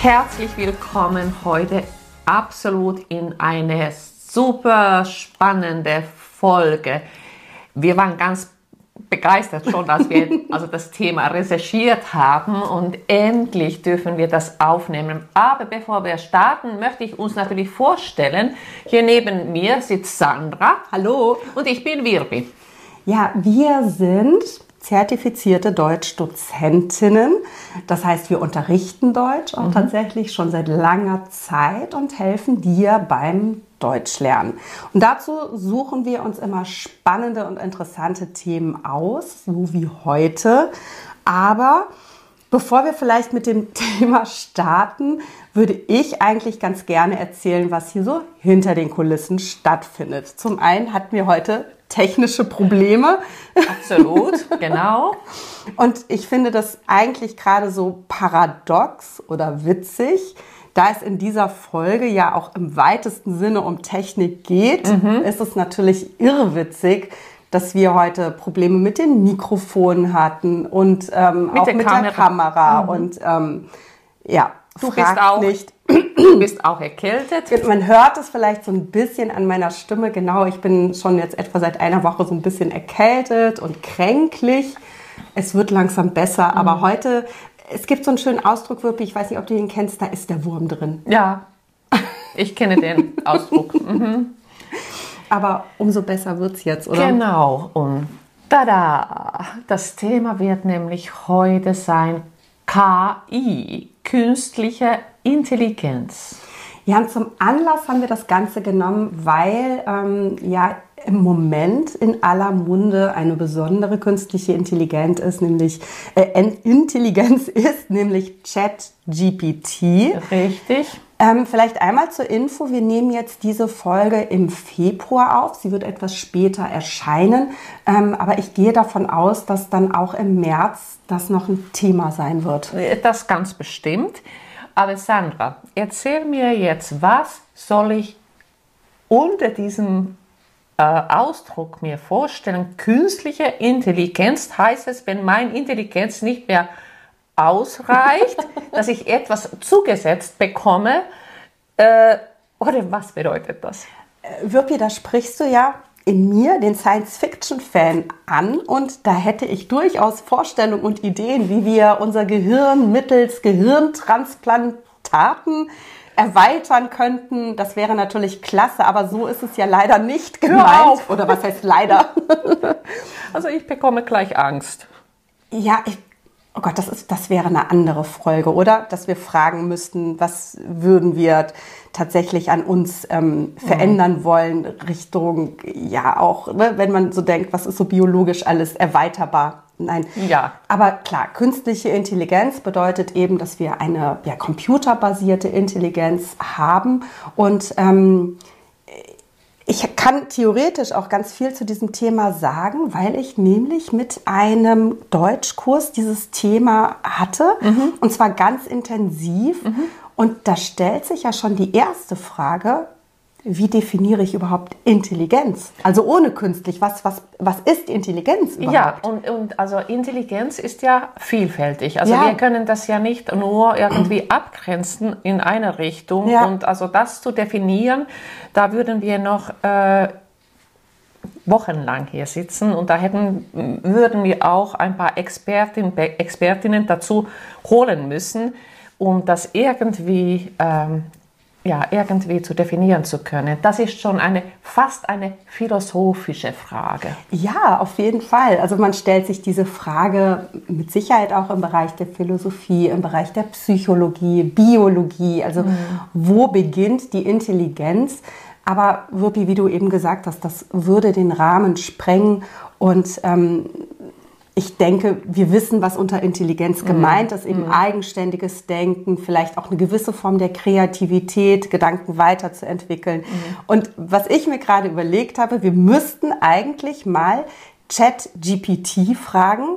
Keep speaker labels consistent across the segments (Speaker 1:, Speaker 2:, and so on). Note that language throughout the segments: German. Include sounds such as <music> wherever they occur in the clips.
Speaker 1: Herzlich willkommen heute absolut in eine super spannende Folge. Wir waren ganz begeistert schon, als wir <laughs> also das Thema recherchiert haben und endlich dürfen wir das aufnehmen. Aber bevor wir starten, möchte ich uns natürlich vorstellen. Hier neben mir sitzt Sandra.
Speaker 2: Hallo.
Speaker 1: Und ich bin Wirbi.
Speaker 2: Ja, wir sind zertifizierte Deutschdozentinnen. Das heißt, wir unterrichten Deutsch auch mhm. tatsächlich schon seit langer Zeit und helfen dir beim Deutschlernen. Und dazu suchen wir uns immer spannende und interessante Themen aus, so wie heute. Aber bevor wir vielleicht mit dem <laughs> Thema starten, würde ich eigentlich ganz gerne erzählen, was hier so hinter den Kulissen stattfindet. Zum einen hatten wir heute technische Probleme.
Speaker 1: Absolut, <laughs> genau.
Speaker 2: Und ich finde das eigentlich gerade so paradox oder witzig, da es in dieser Folge ja auch im weitesten Sinne um Technik geht, mhm. ist es natürlich irrwitzig, dass wir heute Probleme mit den Mikrofonen hatten und ähm, mit auch der mit Kamera. der Kamera. Mhm. Und ähm, ja,
Speaker 1: du bist auch nicht. Du bist auch erkältet.
Speaker 2: Man hört es vielleicht so ein bisschen an meiner Stimme. Genau, ich bin schon jetzt etwa seit einer Woche so ein bisschen erkältet und kränklich. Es wird langsam besser, mhm. aber heute, es gibt so einen schönen Ausdruck, wirklich, ich weiß nicht, ob du ihn kennst, da ist der Wurm drin.
Speaker 1: Ja, ich kenne den Ausdruck. <laughs> Mhm.
Speaker 2: Aber umso besser wird es jetzt, oder?
Speaker 1: Genau. Und tada! Das Thema wird nämlich heute sein KI, künstliche Intelligenz.
Speaker 2: Ja, und zum Anlass haben wir das Ganze genommen, weil ähm, ja im Moment in aller Munde eine besondere künstliche Intelligenz ist, nämlich äh, Intelligenz <laughs> ist, nämlich ChatGPT.
Speaker 1: Richtig.
Speaker 2: Ähm, vielleicht einmal zur Info, wir nehmen jetzt diese Folge im Februar auf. Sie wird etwas später erscheinen, ähm, aber ich gehe davon aus, dass dann auch im März das noch ein Thema sein wird.
Speaker 1: Das ganz bestimmt. Aber Sandra, erzähl mir jetzt, was soll ich unter diesem äh, Ausdruck mir vorstellen? Künstliche Intelligenz heißt es, wenn meine Intelligenz nicht mehr ausreicht, <laughs> dass ich etwas zugesetzt bekomme? Äh, oder was bedeutet das?
Speaker 2: Äh, Wirpi, da sprichst du ja in mir den Science-Fiction-Fan an und da hätte ich durchaus Vorstellungen und Ideen, wie wir unser Gehirn mittels Gehirntransplantaten erweitern könnten. Das wäre natürlich klasse, aber so ist es ja leider nicht gemeint. Oder was heißt leider? <laughs>
Speaker 1: also ich bekomme gleich Angst.
Speaker 2: Ja, ich Oh Gott, das, ist, das wäre eine andere Folge, oder? Dass wir fragen müssten, was würden wir tatsächlich an uns ähm, verändern mhm. wollen, Richtung, ja auch, ne, wenn man so denkt, was ist so biologisch alles erweiterbar? Nein.
Speaker 1: Ja.
Speaker 2: Aber klar, künstliche Intelligenz bedeutet eben, dass wir eine ja, computerbasierte Intelligenz haben und ähm, ich kann theoretisch auch ganz viel zu diesem Thema sagen, weil ich nämlich mit einem Deutschkurs dieses Thema hatte mhm. und zwar ganz intensiv. Mhm. Und da stellt sich ja schon die erste Frage, wie definiere ich überhaupt Intelligenz? Also ohne künstlich, was, was, was ist Intelligenz überhaupt?
Speaker 1: Ja, und, und also Intelligenz ist ja vielfältig. Also ja. wir können das ja nicht nur irgendwie abgrenzen in eine Richtung. Ja. Und also das zu definieren, da würden wir noch äh, wochenlang hier sitzen und da hätten, würden wir auch ein paar Expertin, Expertinnen dazu holen müssen, um das irgendwie ähm, ja, irgendwie zu definieren zu können. Das ist schon eine, fast eine philosophische Frage.
Speaker 2: Ja, auf jeden Fall. Also man stellt sich diese Frage mit Sicherheit auch im Bereich der Philosophie, im Bereich der Psychologie, Biologie. Also mhm. wo beginnt die Intelligenz? Aber Wirpi, wie du eben gesagt hast, das würde den Rahmen sprengen und ähm, ich denke, wir wissen, was unter Intelligenz mhm. gemeint ist, eben mhm. eigenständiges Denken, vielleicht auch eine gewisse Form der Kreativität, Gedanken weiterzuentwickeln. Mhm. Und was ich mir gerade überlegt habe, wir müssten eigentlich mal Chat-GPT fragen,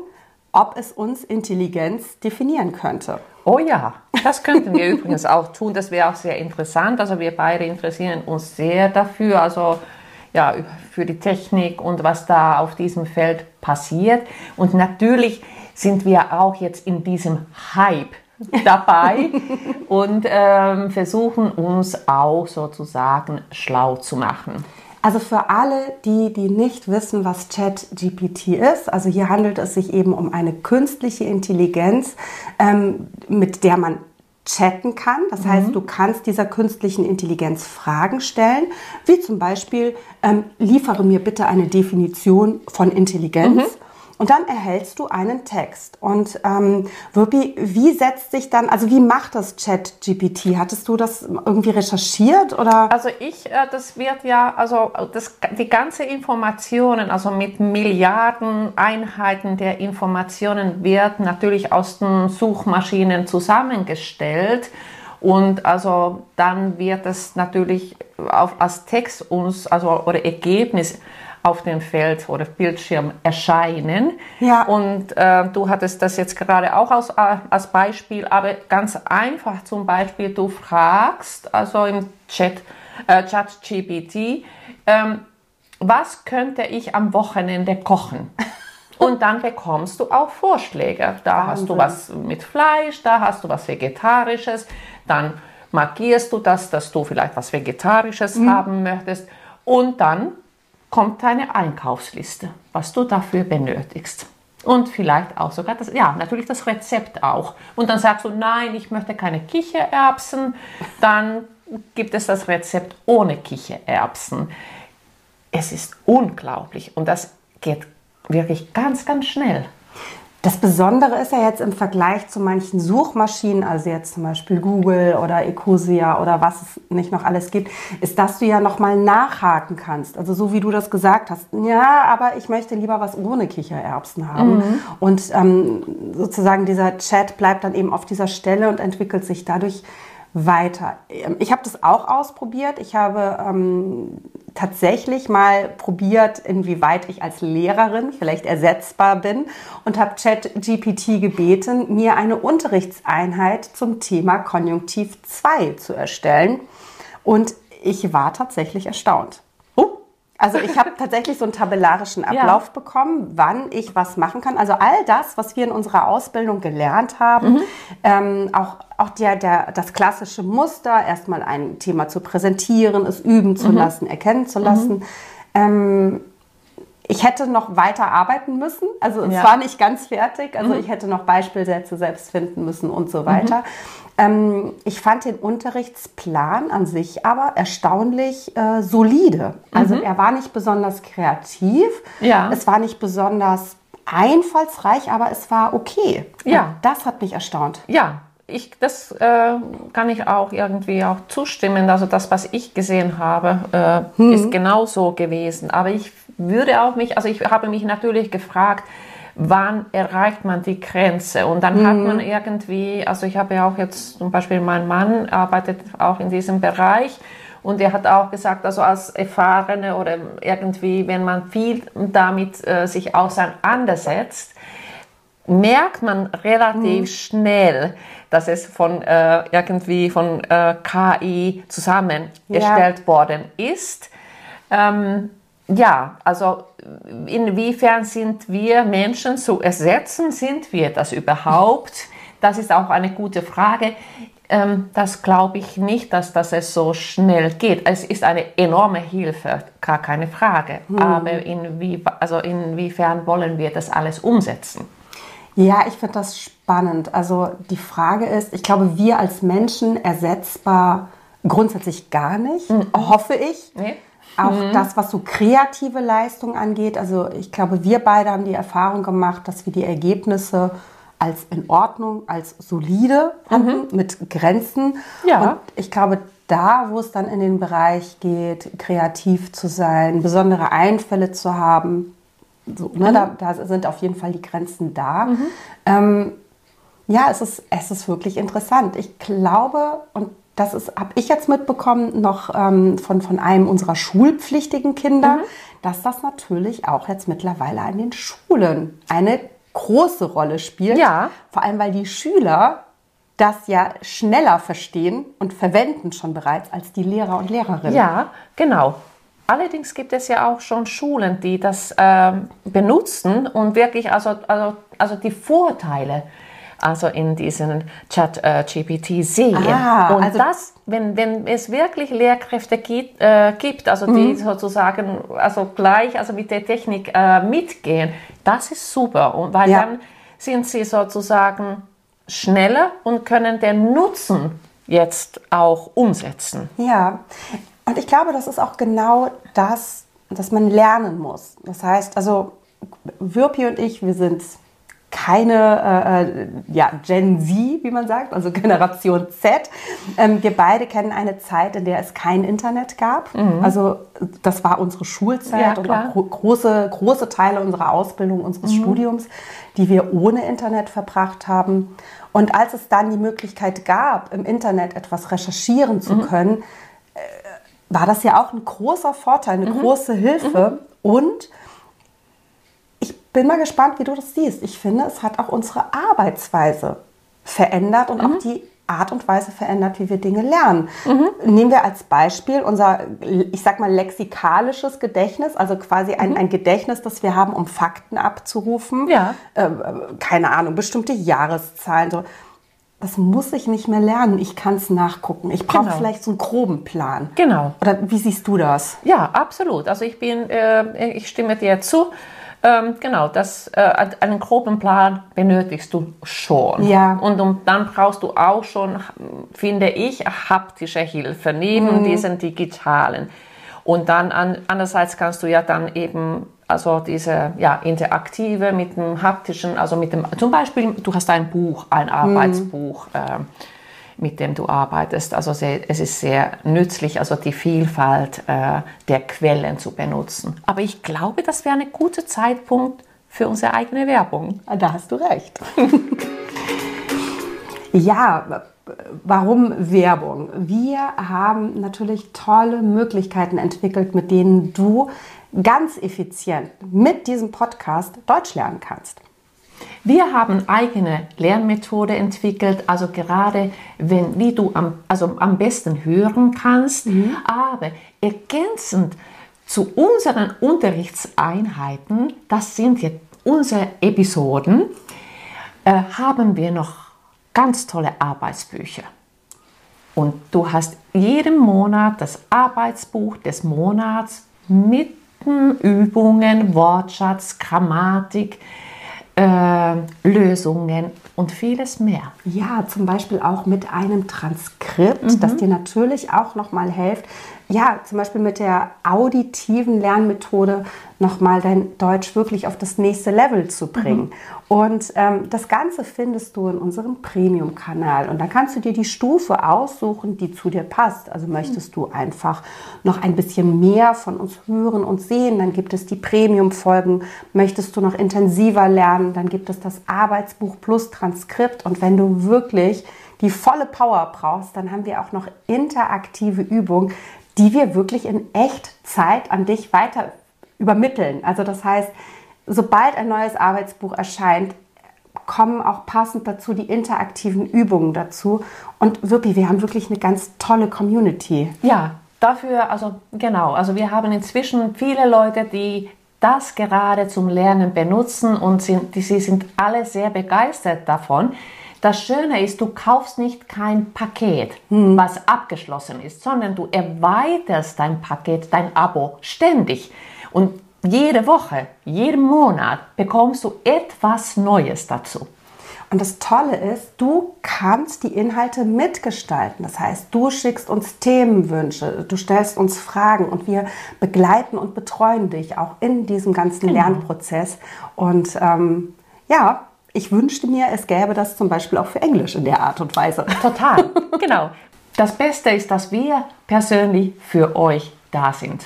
Speaker 2: ob es uns Intelligenz definieren könnte.
Speaker 1: Oh ja, das könnten wir <laughs> übrigens auch tun. Das wäre auch sehr interessant. Also wir beide interessieren uns sehr dafür. Also ja, für die Technik und was da auf diesem Feld passiert. Und natürlich sind wir auch jetzt in diesem Hype dabei <laughs> und ähm, versuchen uns auch sozusagen schlau zu machen.
Speaker 2: Also für alle, die, die nicht wissen, was ChatGPT ist, also hier handelt es sich eben um eine künstliche Intelligenz, ähm, mit der man chatten kann. Das mhm. heißt, du kannst dieser künstlichen Intelligenz Fragen stellen, wie zum Beispiel, ähm, liefere mir bitte eine Definition von Intelligenz. Mhm. Und dann erhältst du einen Text. Und ähm, Wirpi, wie setzt sich dann, also wie macht das Chat-GPT? Hattest du das irgendwie recherchiert oder?
Speaker 1: Also ich, äh, das wird ja, also das, die ganze Informationen, also mit Milliarden Einheiten der Informationen wird natürlich aus den Suchmaschinen zusammengestellt. Und also dann wird es natürlich auf, als Text uns, also oder Ergebnis auf dem Feld oder Bildschirm erscheinen. Ja. Und äh, du hattest das jetzt gerade auch als, äh, als Beispiel, aber ganz einfach zum Beispiel, du fragst, also im Chat, äh, ChatGPT, ähm, was könnte ich am Wochenende kochen? <laughs> Und dann bekommst du auch Vorschläge. Da Wahnsinn. hast du was mit Fleisch, da hast du was Vegetarisches, dann markierst du das, dass du vielleicht was Vegetarisches mhm. haben möchtest. Und dann kommt deine Einkaufsliste, was du dafür benötigst. Und vielleicht auch sogar das, ja, natürlich das Rezept auch. Und dann sagst du, nein, ich möchte keine Kichererbsen. Dann gibt es das Rezept ohne Kichererbsen. Es ist unglaublich und das geht wirklich ganz, ganz schnell.
Speaker 2: Das Besondere ist ja jetzt im Vergleich zu manchen Suchmaschinen, also jetzt zum Beispiel Google oder Ecosia oder was es nicht noch alles gibt, ist, dass du ja nochmal nachhaken kannst. Also so wie du das gesagt hast. Ja, aber ich möchte lieber was ohne Kichererbsen haben. Mhm. Und ähm, sozusagen dieser Chat bleibt dann eben auf dieser Stelle und entwickelt sich dadurch weiter. Ähm, ich habe das auch ausprobiert. Ich habe ähm, tatsächlich mal probiert, inwieweit ich als Lehrerin vielleicht ersetzbar bin und habe ChatGPT gebeten, mir eine Unterrichtseinheit zum Thema Konjunktiv 2 zu erstellen. Und ich war tatsächlich erstaunt. Also ich habe tatsächlich so einen tabellarischen Ablauf ja. bekommen, wann ich was machen kann. Also all das, was wir in unserer Ausbildung gelernt haben, mhm. ähm, auch, auch der, der, das klassische Muster, erstmal ein Thema zu präsentieren, es üben zu mhm. lassen, erkennen zu lassen. Mhm. Ähm, ich hätte noch weiter arbeiten müssen. Also es ja. war nicht ganz fertig. Also mhm. ich hätte noch Beispielsätze selbst finden müssen und so weiter. Mhm. Ähm, ich fand den Unterrichtsplan an sich aber erstaunlich äh, solide. Also mhm. er war nicht besonders kreativ. Ja. Es war nicht besonders einfallsreich, aber es war okay. Ja. Und das hat mich erstaunt.
Speaker 1: Ja, ich, das äh, kann ich auch irgendwie auch zustimmen. Also das, was ich gesehen habe, äh, hm. ist genauso gewesen. Aber ich würde auch mich, also ich habe mich natürlich gefragt, wann erreicht man die Grenze? Und dann hm. hat man irgendwie, also ich habe ja auch jetzt zum Beispiel, mein Mann arbeitet auch in diesem Bereich. Und er hat auch gesagt, also als Erfahrene oder irgendwie, wenn man viel damit äh, sich auseinandersetzt, merkt man relativ mhm. schnell, dass es von äh, irgendwie von äh, KI zusammen ja. worden ist. Ähm, ja, also inwiefern sind wir Menschen zu ersetzen? Sind wir das überhaupt? Das ist auch eine gute Frage. Ähm, das glaube ich nicht, dass das es so schnell geht. Es ist eine enorme Hilfe, gar keine Frage. Hm. Aber inwie, also inwiefern wollen wir das alles umsetzen?
Speaker 2: Ja, ich finde das spannend. Also die Frage ist, ich glaube, wir als Menschen ersetzbar grundsätzlich gar nicht, mhm. hoffe ich. Nee. Auch mhm. das, was so kreative Leistung angeht. Also ich glaube, wir beide haben die Erfahrung gemacht, dass wir die Ergebnisse als in Ordnung, als solide hatten, mhm. mit Grenzen. Ja. Und ich glaube, da, wo es dann in den Bereich geht, kreativ zu sein, besondere Einfälle zu haben, so, ne, mhm. da, da, sind auf jeden Fall die Grenzen da. Mhm. Ähm, ja, es ist, es ist wirklich interessant. Ich glaube, und das habe ich jetzt mitbekommen, noch ähm, von, von einem unserer schulpflichtigen Kinder, mhm. dass das natürlich auch jetzt mittlerweile an den Schulen eine große Rolle spielt. Ja. Vor allem, weil die Schüler das ja schneller verstehen und verwenden schon bereits als die Lehrer und Lehrerinnen.
Speaker 1: Ja, genau. Allerdings gibt es ja auch schon Schulen, die das ähm, benutzen und wirklich also, also, also die Vorteile also in diesen Chat äh, GPT sehen. Ah, und also das, wenn, wenn es wirklich Lehrkräfte gibt, äh, gibt also die mhm. sozusagen also gleich also mit der Technik äh, mitgehen, das ist super. Und weil ja. dann sind sie sozusagen schneller und können den Nutzen jetzt auch umsetzen.
Speaker 2: Ja, und ich glaube, das ist auch genau das, dass man lernen muss. Das heißt, also Wirpi und ich, wir sind keine äh, äh, ja, Gen Z, wie man sagt, also Generation Z. Ähm, wir beide kennen eine Zeit, in der es kein Internet gab. Mhm. Also das war unsere Schulzeit ja, und auch große, große Teile unserer Ausbildung, unseres mhm. Studiums, die wir ohne Internet verbracht haben. Und als es dann die Möglichkeit gab, im Internet etwas recherchieren zu mhm. können, war das ja auch ein großer Vorteil, eine mhm. große Hilfe. Mhm. Und bin mal gespannt, wie du das siehst. Ich finde, es hat auch unsere Arbeitsweise verändert und mhm. auch die Art und Weise verändert, wie wir Dinge lernen. Mhm. Nehmen wir als Beispiel unser, ich sag mal, lexikalisches Gedächtnis, also quasi ein, mhm. ein Gedächtnis, das wir haben, um Fakten abzurufen. Ja. Äh, keine Ahnung, bestimmte Jahreszahlen. So. Das muss ich nicht mehr lernen. Ich kann es nachgucken. Ich brauche genau. vielleicht so einen groben Plan.
Speaker 1: Genau.
Speaker 2: Oder wie siehst du das?
Speaker 1: Ja, absolut. Also ich bin, äh, ich stimme dir zu. Ähm, genau, das, äh, einen groben Plan benötigst du schon. Ja. Und um, dann brauchst du auch schon, finde ich, haptische Hilfe neben mhm. diesen digitalen. Und dann an, andererseits kannst du ja dann eben also diese ja, interaktive mit dem haptischen, also mit dem, zum Beispiel, du hast ein Buch, ein mhm. Arbeitsbuch. Mhm. Äh, mit dem du arbeitest. Also es ist sehr nützlich, also die Vielfalt äh, der Quellen zu benutzen. Aber ich glaube, das wäre ein guter Zeitpunkt für unsere eigene Werbung.
Speaker 2: Ah, da hast du recht. <laughs> ja, warum Werbung? Wir haben natürlich tolle Möglichkeiten entwickelt, mit denen du ganz effizient mit diesem Podcast Deutsch lernen kannst.
Speaker 1: Wir haben eigene Lernmethode entwickelt, also gerade wenn, wie du am, also am besten hören kannst, mhm. aber ergänzend zu unseren Unterrichtseinheiten, das sind jetzt unsere Episoden, äh, haben wir noch ganz tolle Arbeitsbücher. Und du hast jeden Monat das Arbeitsbuch des Monats mit Übungen, Wortschatz, Grammatik, äh, Lösungen und vieles mehr.
Speaker 2: Ja, zum Beispiel auch mit einem Transkript, mhm. das dir natürlich auch nochmal hilft, ja, zum Beispiel mit der auditiven Lernmethode nochmal dein Deutsch wirklich auf das nächste Level zu bringen. Mhm. Und ähm, das Ganze findest du in unserem Premium-Kanal. Und da kannst du dir die Stufe aussuchen, die zu dir passt. Also möchtest du einfach noch ein bisschen mehr von uns hören und sehen, dann gibt es die Premium-Folgen. Möchtest du noch intensiver lernen, dann gibt es das Arbeitsbuch plus Transkript. Und wenn du wirklich die volle Power brauchst, dann haben wir auch noch interaktive Übungen, die wir wirklich in Echtzeit an dich weiter übermitteln. Also das heißt, sobald ein neues Arbeitsbuch erscheint, kommen auch passend dazu die interaktiven Übungen dazu. Und wirklich, wir haben wirklich eine ganz tolle Community.
Speaker 1: Ja, dafür, also genau, also wir haben inzwischen viele Leute, die das gerade zum Lernen benutzen und sind, die, sie sind alle sehr begeistert davon. Das Schöne ist, du kaufst nicht kein Paket, hm. was abgeschlossen ist, sondern du erweiterst dein Paket, dein Abo ständig. Und jede Woche, jeden Monat bekommst du etwas Neues dazu.
Speaker 2: Und das Tolle ist, du kannst die Inhalte mitgestalten. Das heißt, du schickst uns Themenwünsche, du stellst uns Fragen und wir begleiten und betreuen dich auch in diesem ganzen genau. Lernprozess. Und ähm, ja, ich wünschte mir, es gäbe das zum Beispiel auch für Englisch in der Art und Weise. <laughs>
Speaker 1: Total, <laughs> genau. Das Beste ist, dass wir persönlich für euch da sind.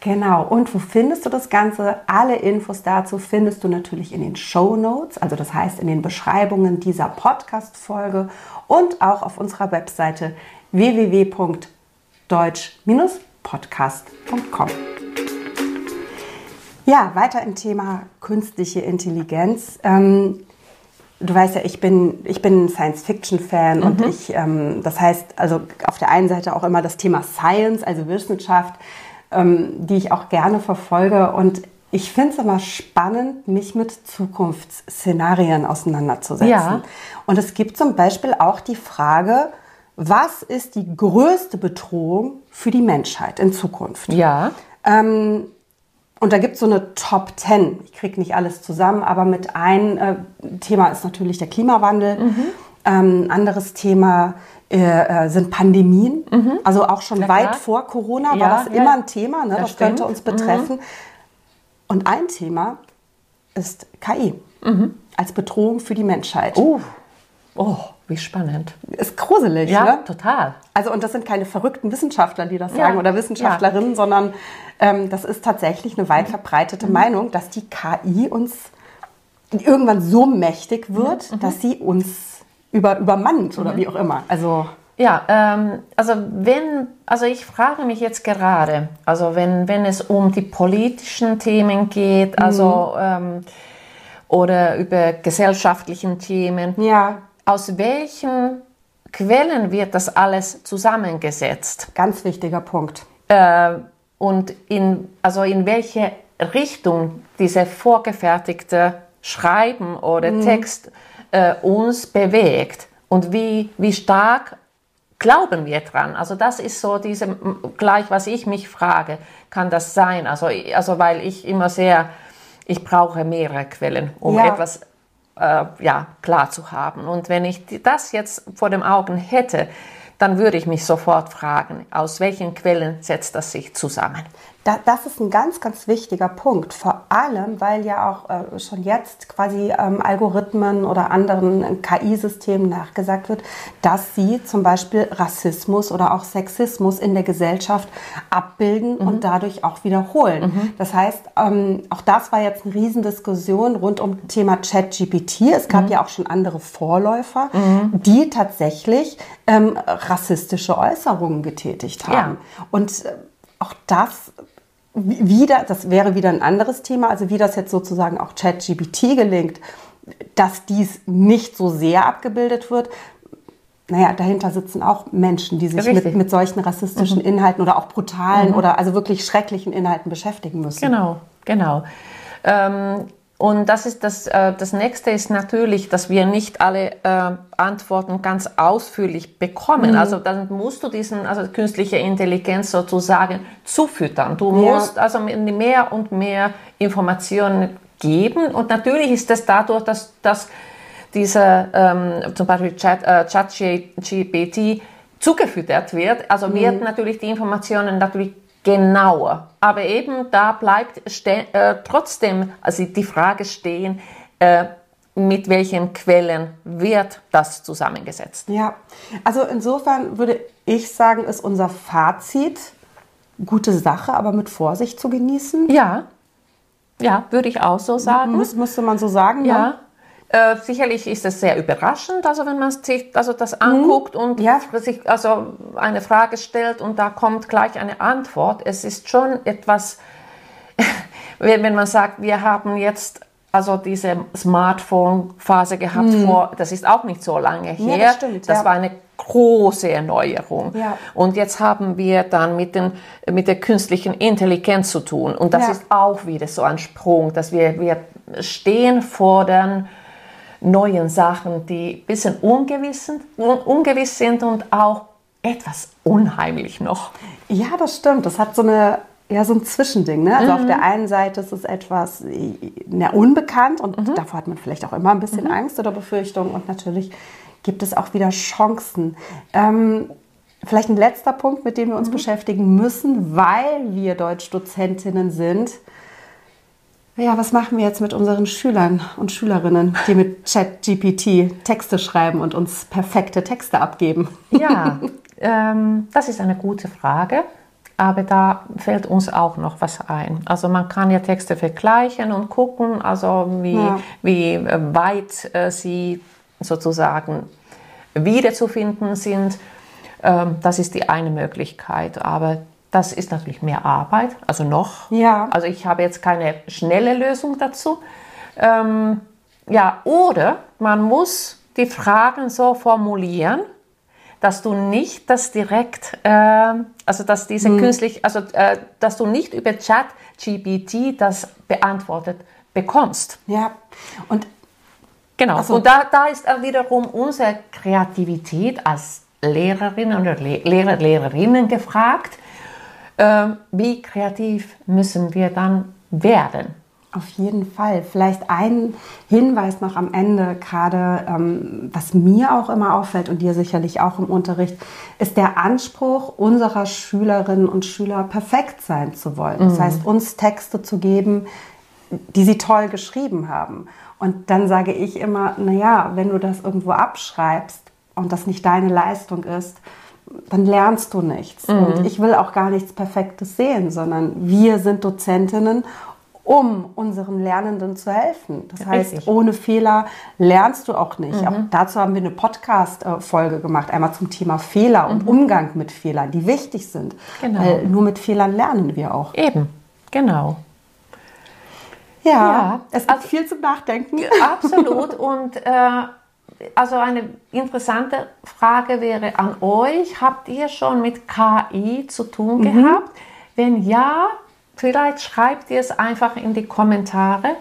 Speaker 2: Genau. Und wo findest du das Ganze? Alle Infos dazu findest du natürlich in den Show Notes, also das heißt in den Beschreibungen dieser Podcast-Folge und auch auf unserer Webseite www.deutsch-podcast.com. Ja, weiter im Thema künstliche Intelligenz. Ähm, du weißt ja, ich bin, ich bin Science-Fiction-Fan mhm. und ich, ähm, das heißt, also auf der einen Seite auch immer das Thema Science, also Wissenschaft, ähm, die ich auch gerne verfolge. Und ich finde es immer spannend, mich mit Zukunftsszenarien auseinanderzusetzen. Ja. Und es gibt zum Beispiel auch die Frage, was ist die größte Bedrohung für die Menschheit in Zukunft?
Speaker 1: Ja.
Speaker 2: Ähm, und da gibt es so eine Top Ten. Ich kriege nicht alles zusammen, aber mit ein äh, Thema ist natürlich der Klimawandel. Mhm. Ähm, anderes Thema äh, äh, sind Pandemien. Mhm. Also auch schon ja, weit vor Corona ja, war das ja, immer ein Thema. Ne? Das, das könnte uns betreffen. Mhm. Und ein Thema ist KI mhm. als Bedrohung für die Menschheit.
Speaker 1: Oh. oh, wie spannend.
Speaker 2: Ist gruselig,
Speaker 1: ja,
Speaker 2: ne?
Speaker 1: total.
Speaker 2: Also und das sind keine verrückten Wissenschaftler, die das sagen oder Wissenschaftlerinnen, sondern ähm, das ist tatsächlich eine weit verbreitete mhm. Meinung, dass die KI uns irgendwann so mächtig wird, mhm. dass sie uns über, übermannt oder mhm. wie auch immer. Also
Speaker 1: ja, ähm, also wenn, also ich frage mich jetzt gerade, also wenn, wenn es um die politischen Themen geht, also mhm. ähm, oder über gesellschaftlichen Themen,
Speaker 2: ja.
Speaker 1: Aus welchen Quellen wird das alles zusammengesetzt?
Speaker 2: Ganz wichtiger Punkt.
Speaker 1: Äh, und in, also in welche Richtung diese vorgefertigte Schreiben oder mhm. Text äh, uns bewegt und wie, wie stark glauben wir dran? Also das ist so diese, gleich was ich mich frage, kann das sein? Also, also weil ich immer sehr, ich brauche mehrere Quellen, um ja. etwas äh, ja, klar zu haben. Und wenn ich das jetzt vor den Augen hätte, dann würde ich mich sofort fragen, aus welchen Quellen setzt das sich zusammen?
Speaker 2: Da, das ist ein ganz, ganz wichtiger Punkt. Vor allem, weil ja auch äh, schon jetzt quasi ähm, Algorithmen oder anderen KI-Systemen nachgesagt wird, dass sie zum Beispiel Rassismus oder auch Sexismus in der Gesellschaft abbilden mhm. und dadurch auch wiederholen. Mhm. Das heißt, ähm, auch das war jetzt eine Riesendiskussion rund um Thema ChatGPT. Es gab mhm. ja auch schon andere Vorläufer, mhm. die tatsächlich ähm, rassistische Äußerungen getätigt haben. Ja. Und äh, auch das wieder, das wäre wieder ein anderes Thema, also wie das jetzt sozusagen auch ChatGPT gelingt, dass dies nicht so sehr abgebildet wird. Naja, dahinter sitzen auch Menschen, die sich mit, mit solchen rassistischen mhm. Inhalten oder auch brutalen mhm. oder also wirklich schrecklichen Inhalten beschäftigen müssen.
Speaker 1: Genau, genau. Ähm, und das ist das, äh, das nächste ist natürlich, dass wir nicht alle äh, Antworten ganz ausführlich bekommen. Mhm. Also dann musst du diesen, also künstliche Intelligenz sozusagen zufüttern. Du ja. musst also mehr und mehr Informationen geben. Und natürlich ist es dadurch, dass, dass diese ähm, zum Beispiel Chat, äh, ChatGPT zugefüttert wird, also mhm. wird natürlich die Informationen natürlich genauer. Aber eben da bleibt äh, trotzdem also die Frage stehen, äh, mit welchen Quellen wird das zusammengesetzt?
Speaker 2: Ja, also insofern würde ich sagen, ist unser Fazit gute Sache, aber mit Vorsicht zu genießen.
Speaker 1: Ja, ja, würde ich auch so sagen.
Speaker 2: Muss, müsste man so sagen.
Speaker 1: Ja. ja. Äh, sicherlich ist es sehr überraschend, also wenn man sich also das anguckt mhm. und ja. sich also eine Frage stellt und da kommt gleich eine Antwort. Es ist schon etwas, <laughs> wenn man sagt, wir haben jetzt also diese Smartphone-Phase gehabt mhm. vor, das ist auch nicht so lange her. Ja, das, stimmt, das ja. war eine große Erneuerung. Ja. Und jetzt haben wir dann mit, den, mit der künstlichen Intelligenz zu tun. Und das ist auch wieder so ein Sprung, dass wir, wir stehen vor den neuen Sachen, die ein bisschen ungewiss sind, ungewiss sind und auch etwas unheimlich noch.
Speaker 2: Ja, das stimmt. Das hat so eine ja, so ein Zwischending. Ne? Also mhm. auf der einen Seite ist es etwas na, unbekannt und mhm. davor hat man vielleicht auch immer ein bisschen mhm. Angst oder Befürchtung und natürlich gibt es auch wieder Chancen. Ähm, vielleicht ein letzter Punkt, mit dem wir uns mhm. beschäftigen müssen, weil wir Deutschdozentinnen sind ja, was machen wir jetzt mit unseren Schülern und Schülerinnen, die mit ChatGPT Texte schreiben und uns perfekte Texte abgeben? <laughs>
Speaker 1: Ja, ähm, das ist eine gute Frage. Aber da fällt uns auch noch was ein. Also man kann ja Texte vergleichen und gucken, also wie, ja. wie äh, weit äh, sie sozusagen wiederzufinden sind. Ähm, das ist die eine Möglichkeit. Aber das ist natürlich mehr Arbeit, also noch.
Speaker 2: Ja.
Speaker 1: Also ich habe jetzt keine schnelle Lösung dazu. Ähm, ja, oder man muss die Fragen so formulieren, dass du nicht das direkt, äh, also dass diese hm. künstlich, also äh, dass du nicht über Chat GPT das beantwortet bekommst.
Speaker 2: Ja, und
Speaker 1: genau. So. Und da, da ist auch wiederum unsere Kreativität als Lehrerinnen oder Lehrer, Lehrerinnen gefragt. Ähm, wie kreativ müssen wir dann werden?
Speaker 2: Auf jeden Fall. Vielleicht ein Hinweis noch am Ende, gerade ähm, was mir auch immer auffällt und dir sicherlich auch im Unterricht, ist der Anspruch unserer Schülerinnen und Schüler perfekt sein zu wollen. Das mhm. heißt, uns Texte zu geben, die sie toll geschrieben haben. Und dann sage ich immer, naja, wenn du das irgendwo abschreibst und das nicht deine Leistung ist, dann lernst du nichts. Mhm. Und ich will auch gar nichts Perfektes sehen, sondern wir sind Dozentinnen um unseren Lernenden zu helfen. Das heißt, Richtig. ohne Fehler lernst du auch nicht. Mhm. Auch dazu haben wir eine Podcast-Folge gemacht, einmal zum Thema Fehler und mhm. Umgang mit Fehlern, die wichtig sind. Genau. Weil nur mit Fehlern lernen wir auch.
Speaker 1: Eben, genau.
Speaker 2: Ja, ja. es gibt also, viel zum Nachdenken.
Speaker 1: Absolut. Und äh, also eine interessante Frage wäre an euch, habt ihr schon mit KI zu tun mhm. gehabt? Wenn ja, Vielleicht schreibt ihr es einfach in die Kommentare.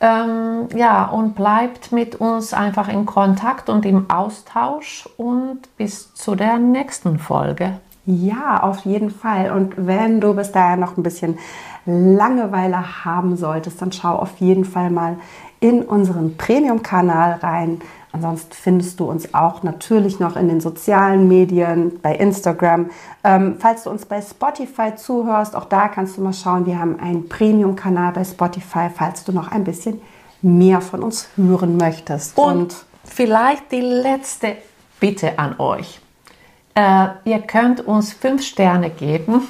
Speaker 1: Ähm, ja, und bleibt mit uns einfach in Kontakt und im Austausch und bis zu der nächsten Folge.
Speaker 2: Ja, auf jeden Fall. Und wenn du bis dahin noch ein bisschen Langeweile haben solltest, dann schau auf jeden Fall mal in unseren Premium-Kanal rein. Ansonsten findest du uns auch natürlich noch in den sozialen Medien, bei Instagram. Ähm, falls du uns bei Spotify zuhörst, auch da kannst du mal schauen. Wir haben einen Premium-Kanal bei Spotify, falls du noch ein bisschen mehr von uns hören möchtest.
Speaker 1: Und, Und vielleicht die letzte Bitte an euch. Äh, ihr könnt uns fünf Sterne geben.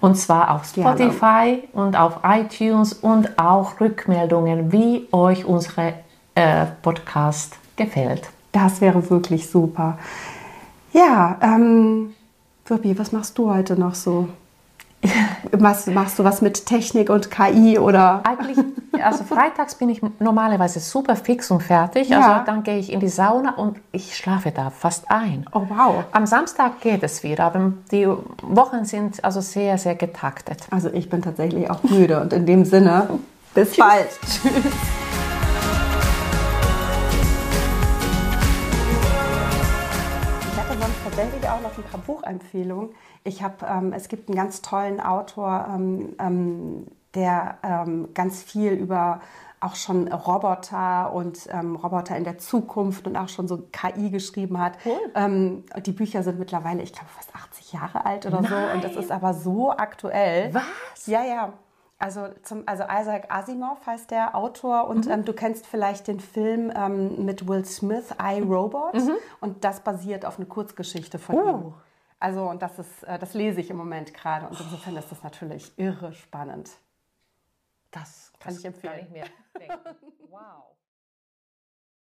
Speaker 1: Und zwar auf Spotify Gerne. und auf iTunes und auch Rückmeldungen, wie euch unsere äh, Podcast gefällt.
Speaker 2: Das wäre wirklich super. Ja, ähm, Wirbi, was machst du heute noch so? <laughs> machst, machst du was mit Technik und KI oder?
Speaker 1: Eigentlich, also freitags bin ich normalerweise super fix und fertig. Ja. Also dann gehe ich in die Sauna und ich schlafe da fast ein.
Speaker 2: Oh wow.
Speaker 1: Am Samstag geht es wieder, aber die Wochen sind also sehr, sehr getaktet.
Speaker 2: Also ich bin tatsächlich auch müde und in dem Sinne, bis <laughs> bald. Tschüss. Tatsächlich auch noch ein paar Buchempfehlungen. Ich habe, ähm, es gibt einen ganz tollen Autor, ähm, ähm, der ähm, ganz viel über auch schon Roboter und ähm, Roboter in der Zukunft und auch schon so KI geschrieben hat. Cool. Die Bücher sind mittlerweile, ich glaube, fast 80 Jahre alt oder Nein. so. Und das ist aber so aktuell.
Speaker 1: Was?
Speaker 2: Ja, ja. Also, zum, also Isaac Asimov heißt der Autor und mhm. ähm, du kennst vielleicht den Film ähm, mit Will Smith, I, Robot. Mhm. Und das basiert auf einer Kurzgeschichte von uh. ihm. Also und das ist, äh, das lese ich im Moment gerade und insofern ist das natürlich irre spannend.
Speaker 1: Das kann das ich empfehlen. Kann ich mir denken. Wow.